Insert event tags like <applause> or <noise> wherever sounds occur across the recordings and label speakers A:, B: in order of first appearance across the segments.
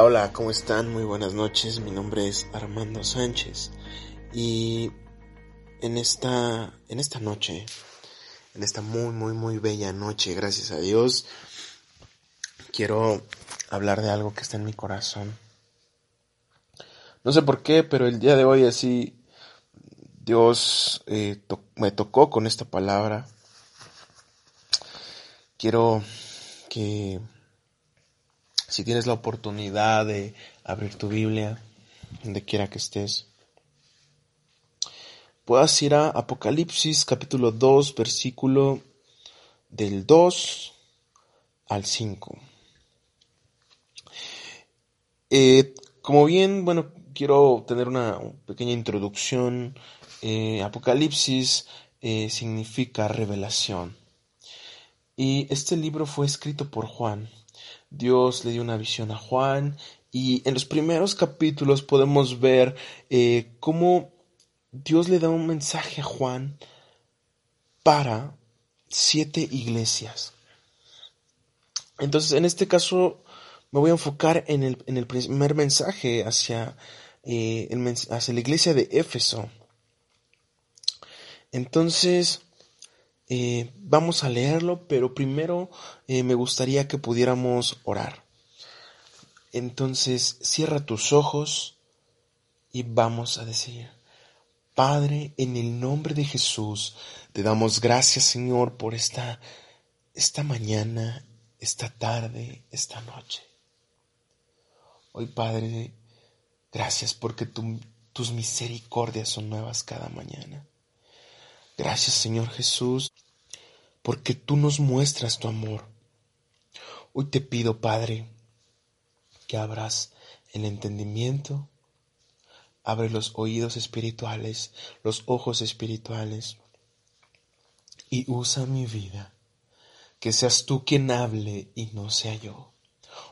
A: Hola, ¿cómo están? Muy buenas noches. Mi nombre es Armando Sánchez y en esta en esta noche, en esta muy muy muy bella noche, gracias a Dios, quiero hablar de algo que está en mi corazón. No sé por qué, pero el día de hoy así Dios eh, me tocó con esta palabra. Quiero que si tienes la oportunidad de abrir tu Biblia, donde quiera que estés, puedas ir a Apocalipsis capítulo 2, versículo del 2 al 5. Eh, como bien, bueno, quiero tener una pequeña introducción. Eh, Apocalipsis eh, significa revelación. Y este libro fue escrito por Juan. Dios le dio una visión a Juan y en los primeros capítulos podemos ver eh, cómo Dios le da un mensaje a Juan para siete iglesias. Entonces, en este caso, me voy a enfocar en el, en el primer mensaje hacia, eh, hacia la iglesia de Éfeso. Entonces, eh, vamos a leerlo, pero primero eh, me gustaría que pudiéramos orar. Entonces, cierra tus ojos y vamos a decir, Padre, en el nombre de Jesús, te damos gracias, Señor, por esta, esta mañana, esta tarde, esta noche. Hoy, Padre, gracias porque tus misericordias son nuevas cada mañana. Gracias Señor Jesús, porque tú nos muestras tu amor. Hoy te pido, Padre, que abras el entendimiento, abre los oídos espirituales, los ojos espirituales, y usa mi vida, que seas tú quien hable y no sea yo.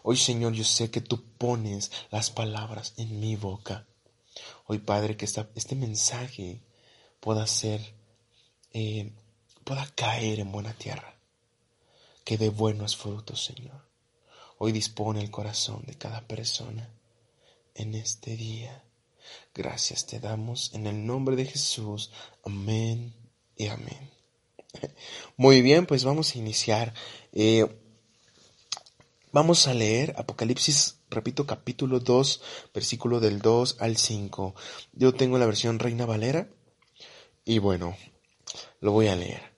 A: Hoy, Señor, yo sé que tú pones las palabras en mi boca. Hoy, Padre, que este mensaje pueda ser eh, pueda caer en buena tierra, que dé buenos frutos, Señor. Hoy dispone el corazón de cada persona en este día. Gracias te damos en el nombre de Jesús. Amén y amén. <laughs> Muy bien, pues vamos a iniciar. Eh, vamos a leer Apocalipsis, repito, capítulo 2, versículo del 2 al 5. Yo tengo la versión Reina Valera. Y bueno, lo voy a leer.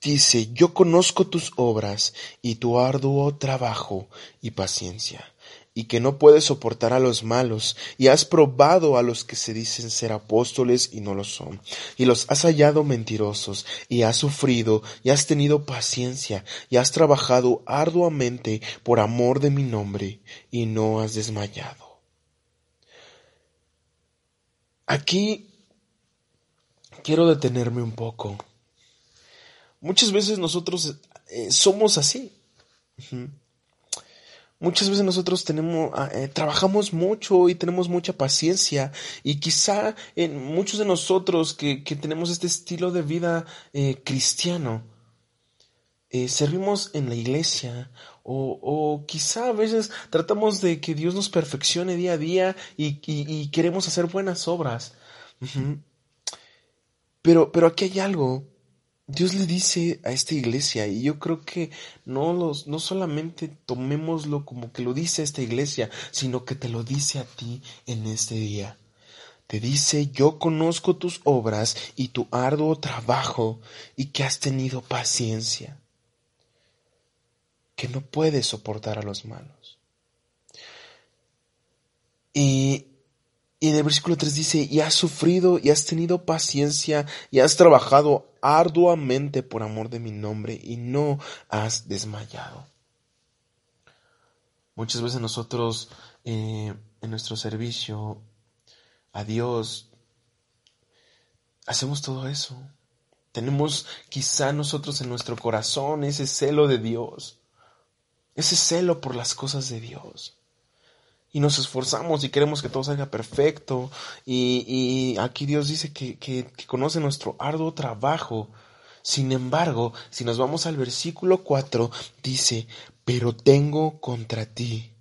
A: Dice, yo conozco tus obras y tu arduo trabajo y paciencia, y que no puedes soportar a los malos, y has probado a los que se dicen ser apóstoles y no lo son, y los has hallado mentirosos, y has sufrido, y has tenido paciencia, y has trabajado arduamente por amor de mi nombre, y no has desmayado. Aquí quiero detenerme un poco. Muchas veces nosotros eh, somos así. Muchas veces nosotros tenemos, ah, eh, trabajamos mucho y tenemos mucha paciencia y quizá en muchos de nosotros que, tenemos este estilo de vida eh, cristiano, servimos en la iglesia o, quizá a veces tratamos de que Dios nos perfeccione día a día y, queremos hacer buenas obras. Pero, pero aquí hay algo. Dios le dice a esta iglesia, y yo creo que no, los, no solamente tomémoslo como que lo dice a esta iglesia, sino que te lo dice a ti en este día. Te dice, yo conozco tus obras y tu arduo trabajo y que has tenido paciencia, que no puedes soportar a los malos. Y y en el versículo 3 dice, y has sufrido y has tenido paciencia y has trabajado arduamente por amor de mi nombre y no has desmayado. Muchas veces nosotros eh, en nuestro servicio a Dios hacemos todo eso. Tenemos quizá nosotros en nuestro corazón ese celo de Dios, ese celo por las cosas de Dios y nos esforzamos y queremos que todo salga perfecto. Y, aquí Dios dice que, que, conoce nuestro arduo trabajo. Sin embargo, si nos vamos al versículo 4, dice, pero tengo contra ti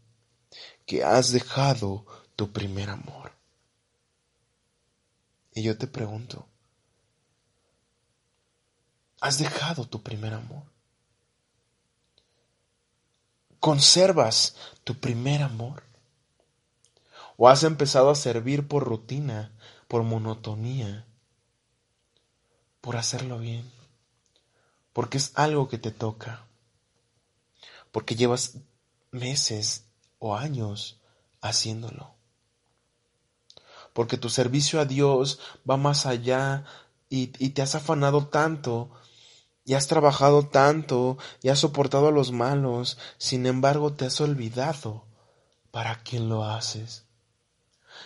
A: que has dejado tu primer amor. Y yo te pregunto, ¿has dejado tu primer amor? ¿Conservas tu primer amor? ¿O has empezado a servir por rutina, por monotonía, por hacerlo bien? Porque es algo que te toca, porque llevas meses o años haciéndolo. Porque tu servicio a Dios va más allá y, te has afanado tanto y has trabajado tanto y has soportado a los malos, sin embargo te has olvidado para quién lo haces.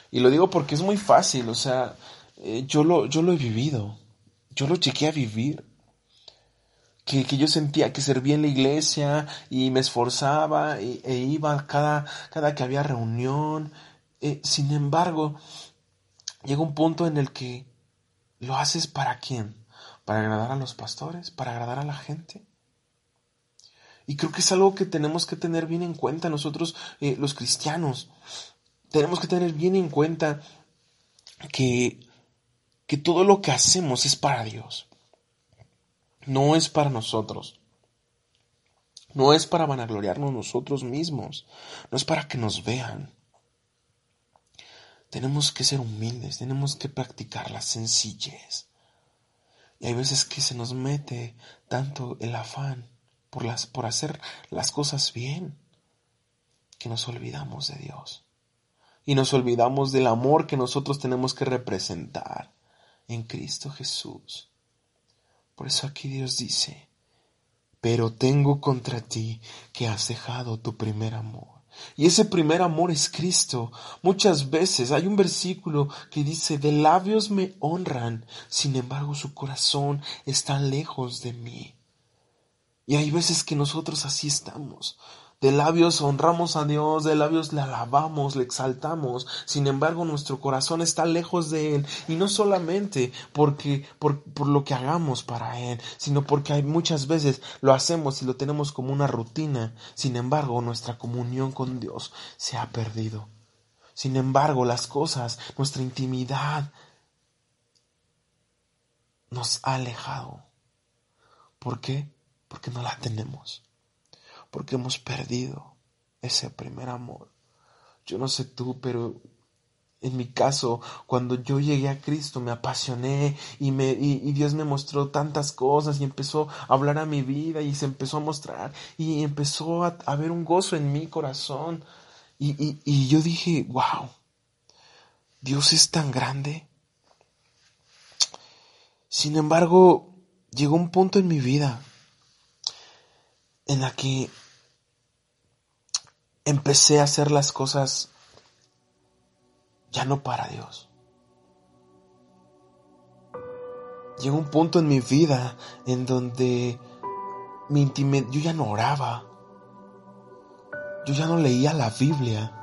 A: Y lo digo porque es muy fácil, o sea, eh, yo, lo, yo lo he vivido, yo lo llegué a vivir que, yo sentía que servía en la iglesia y me esforzaba e, e iba cada, cada que había reunión. Eh, sin embargo, llega un punto en el que lo haces para quién? ¿Para agradar a los pastores? ¿Para agradar a la gente? Y creo que es algo que tenemos que tener bien en cuenta nosotros eh, los cristianos. Tenemos que tener bien en cuenta que, que todo lo que hacemos es para Dios. No es para nosotros. No es para vanagloriarnos nosotros mismos. No es para que nos vean. Tenemos que ser humildes, tenemos que practicar la sencillez. Y hay veces que se nos mete tanto el afán por, las, por hacer las cosas bien que nos olvidamos de Dios. Y nos olvidamos del amor que nosotros tenemos que representar en Cristo Jesús. Por eso aquí Dios dice, pero tengo contra ti que has dejado tu primer amor. Y ese primer amor es Cristo. Muchas veces hay un versículo que dice, de labios me honran, sin embargo su corazón está lejos de mí. Y hay veces que nosotros así estamos. De labios honramos a Dios, de labios le alabamos, le exaltamos. Sin embargo, nuestro corazón está lejos de Él. Y no solamente porque, por, lo que hagamos para Él, sino porque hay muchas veces lo hacemos y lo tenemos como una rutina. Sin embargo, nuestra comunión con Dios se ha perdido. Sin embargo, las cosas, nuestra intimidad, nos ha alejado. ¿Por qué? Porque no la tenemos porque hemos perdido ese primer amor. Yo no sé tú, pero en mi caso, cuando yo llegué a Cristo, me apasioné y, Dios me mostró tantas cosas y empezó a hablar a mi vida y se empezó a mostrar y empezó a haber un gozo en mi corazón. Y, y yo dije, wow, Dios es tan grande. Sin embargo, llegó un punto en mi vida en la que empecé a hacer las cosas ya no para Dios. Llegó un punto en mi vida en donde mi intimidad, yo ya no oraba, yo ya no leía la Biblia,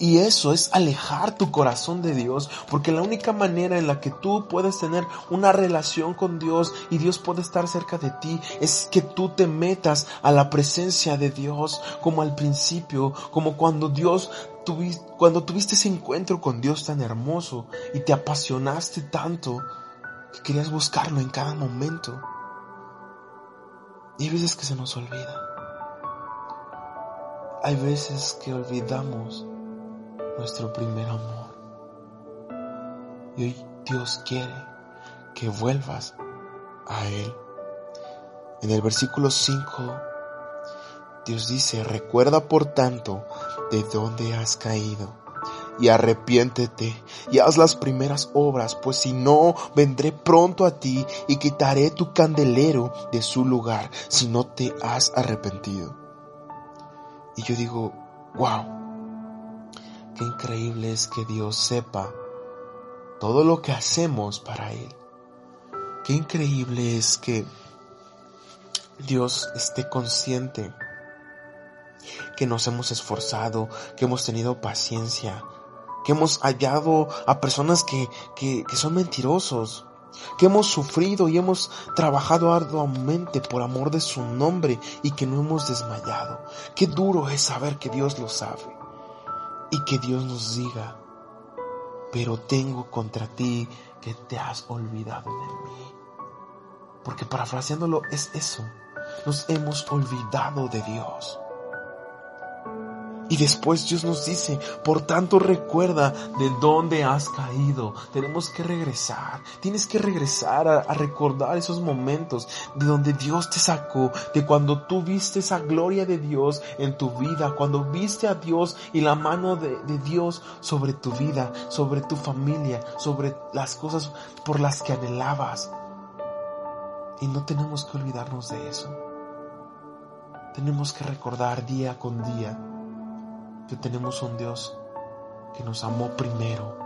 A: y, eso es alejar tu corazón de Dios, porque la única manera en la que tú puedes tener una relación con Dios y Dios puede estar cerca de ti es que tú te metas a la presencia de Dios como al principio, como cuando Dios cuando tuviste ese encuentro con Dios tan hermoso y te apasionaste tanto que querías buscarlo en cada momento. Y hay veces que se nos olvida. Hay veces que olvidamos nuestro primer amor. Y hoy Dios quiere que vuelvas a Él. En el versículo 5, Dios dice, recuerda por tanto de dónde has caído y arrepiéntete y haz las primeras obras, pues si no, vendré pronto a ti y quitaré tu candelero de su lugar si no te has arrepentido. Y yo digo, wow, Qué increíble es que Dios sepa todo lo que hacemos para Él. Qué increíble es que Dios esté consciente que nos hemos esforzado, que hemos tenido paciencia, que hemos hallado a personas que, que, son mentirosos, que hemos sufrido y hemos trabajado arduamente por amor de su nombre y que no hemos desmayado. Qué duro es saber que Dios lo sabe y que Dios nos diga, pero tengo contra ti que te has olvidado de mí. Porque parafraseándolo es eso, nos hemos olvidado de Dios. Y después Dios nos dice, por tanto recuerda de dónde has caído. Tenemos que regresar. Tienes que regresar a, recordar esos momentos de donde Dios te sacó, de cuando tú viste esa gloria de Dios en tu vida, cuando viste a Dios y la mano de, de Dios sobre tu vida, sobre tu familia, sobre las cosas por las que anhelabas. Y no tenemos que olvidarnos de eso. Tenemos que recordar día con día que tenemos un Dios que nos amó primero,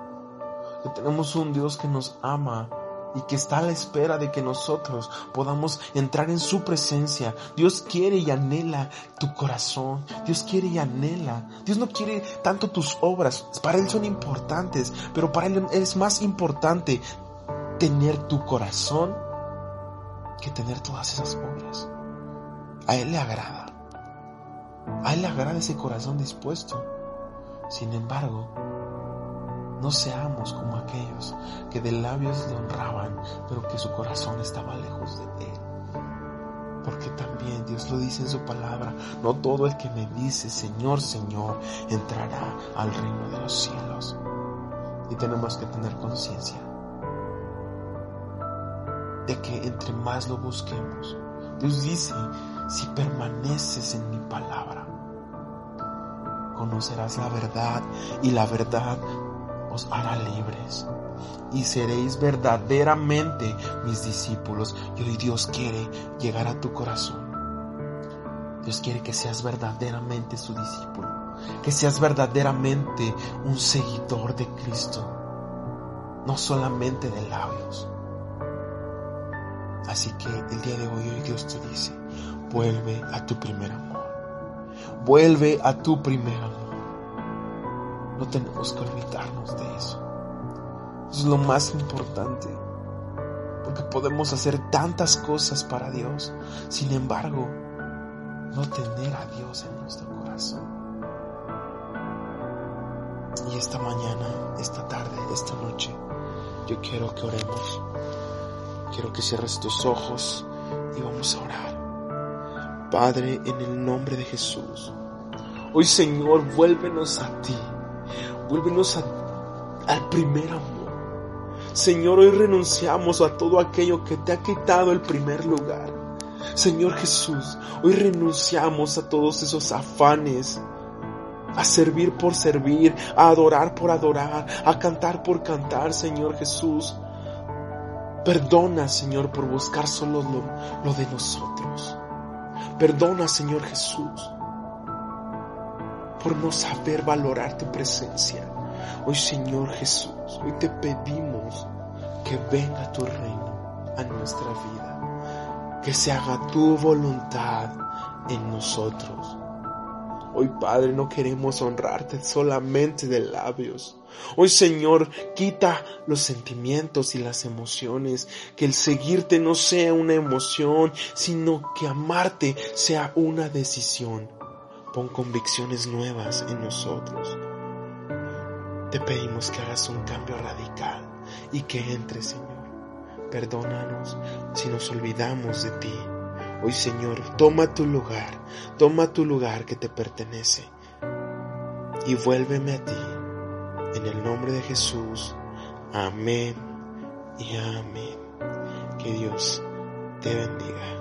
A: que tenemos un Dios que nos ama y que está a la espera de que nosotros podamos entrar en su presencia. Dios quiere y anhela tu corazón. Dios quiere y anhela. Dios no quiere tanto tus obras. Para Él son importantes, pero para Él es más importante tener tu corazón que tener todas esas obras. A Él le agrada. A Él le agrada ese corazón dispuesto. Sin embargo, no seamos como aquellos que de labios le honraban, pero que su corazón estaba lejos de Él. Porque también Dios lo dice en su palabra, no todo el que me dice Señor, Señor, entrará al reino de los cielos. Y tenemos que tener conciencia de que entre más lo busquemos, Dios dice, si permaneces en mi palabra, conocerás la verdad y la verdad os hará libres y seréis verdaderamente mis discípulos. Y hoy Dios quiere llegar a tu corazón. Dios quiere que seas verdaderamente su discípulo, que seas verdaderamente un seguidor de Cristo, no solamente de labios. Así que el día de hoy, hoy Dios te dice, vuelve a tu primer amor. Vuelve a tu primer amor. No tenemos que olvidarnos de eso. Eso es lo más importante. Porque podemos hacer tantas cosas para Dios. Sin embargo, no tener a Dios en nuestro corazón. Y esta mañana, esta tarde, esta noche, yo quiero que oremos. Quiero que cierres tus ojos y vamos a orar. Padre, en el nombre de Jesús. Hoy Señor, vuélvenos a ti. Vuélvenos al primer amor. Señor, hoy renunciamos a todo aquello que te ha quitado el primer lugar. Señor Jesús, hoy renunciamos a todos esos afanes, a servir por servir, a adorar por adorar, a cantar por cantar, Señor Jesús. Perdona, Señor, por buscar solo lo, de nosotros. Perdona, Señor Jesús, por no saber valorar tu presencia. Hoy, Señor Jesús, hoy te pedimos que venga tu reino a nuestra vida, que se haga tu voluntad en nosotros. Hoy, Padre, no queremos honrarte solamente de labios. Hoy, Señor, quita los sentimientos y las emociones. Que el seguirte no sea una emoción, sino que amarte sea una decisión. Pon convicciones nuevas en nosotros. Te pedimos que hagas un cambio radical y que entre, Señor. Perdónanos si nos olvidamos de ti Hoy Señor, toma tu lugar, toma tu lugar que te pertenece y vuélveme a ti. En el nombre de Jesús. Amén y amén. Que Dios te bendiga.